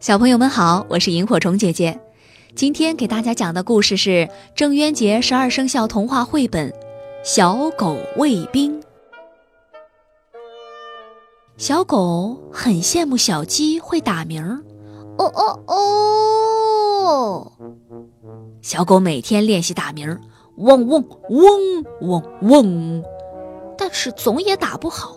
小朋友们好，我是萤火虫姐姐。今天给大家讲的故事是郑渊洁十二生肖童话绘本《小狗卫兵》。小狗很羡慕小鸡会打鸣，哦哦哦！小狗每天练习打鸣儿，嗡嗡嗡嗡嗡，但是总也打不好。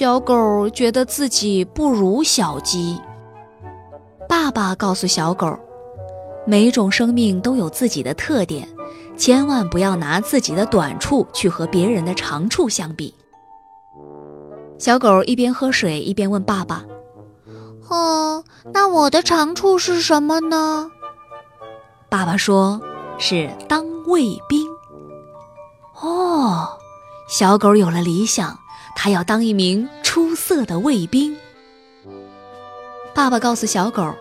小狗觉得自己不如小鸡。爸爸告诉小狗，每种生命都有自己的特点，千万不要拿自己的短处去和别人的长处相比。小狗一边喝水一边问爸爸：“哦，那我的长处是什么呢？”爸爸说：“是当卫兵。”哦，小狗有了理想，还要当一名出色的卫兵。爸爸告诉小狗，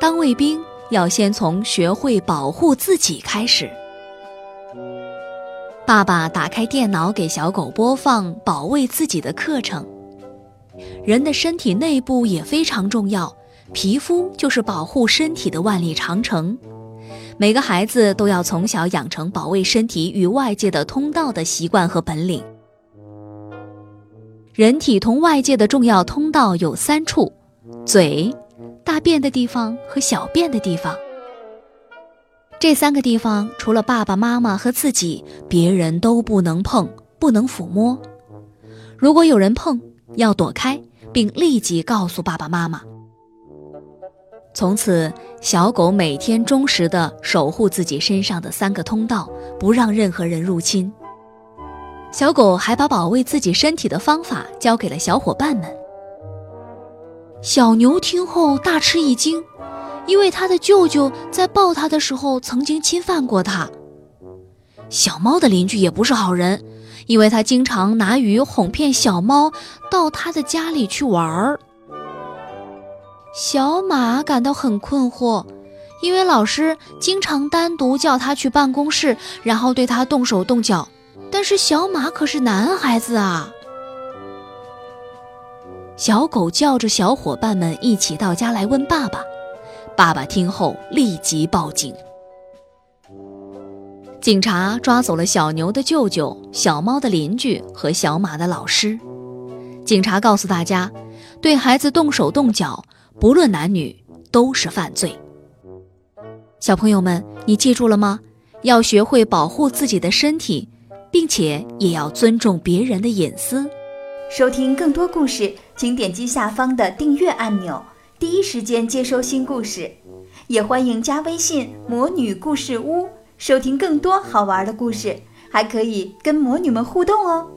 当卫兵要先从学会保护自己开始。爸爸打开电脑给小狗播放保卫自己的课程。人的身体内部也非常重要，皮肤就是保护身体的万里长城。每个孩子都要从小养成保卫身体与外界的通道的习惯和本领。人体同外界的重要通道有三处。嘴、大便的地方和小便的地方，这三个地方除了爸爸妈妈和自己，别人都不能碰，不能抚摸。如果有人碰，要躲开，并立即告诉爸爸妈妈。从此，小狗每天忠实地守护自己身上的三个通道，不让任何人入侵。小狗还把保卫自己身体的方法教给了小伙伴们。小牛听后大吃一惊，因为他的舅舅在抱他的时候曾经侵犯过他。小猫的邻居也不是好人，因为他经常拿鱼哄骗小猫到他的家里去玩儿。小马感到很困惑，因为老师经常单独叫他去办公室，然后对他动手动脚。但是小马可是男孩子啊。小狗叫着小伙伴们一起到家来问爸爸，爸爸听后立即报警。警察抓走了小牛的舅舅、小猫的邻居和小马的老师。警察告诉大家，对孩子动手动脚，不论男女都是犯罪。小朋友们，你记住了吗？要学会保护自己的身体，并且也要尊重别人的隐私。收听更多故事，请点击下方的订阅按钮，第一时间接收新故事。也欢迎加微信“魔女故事屋”，收听更多好玩的故事，还可以跟魔女们互动哦。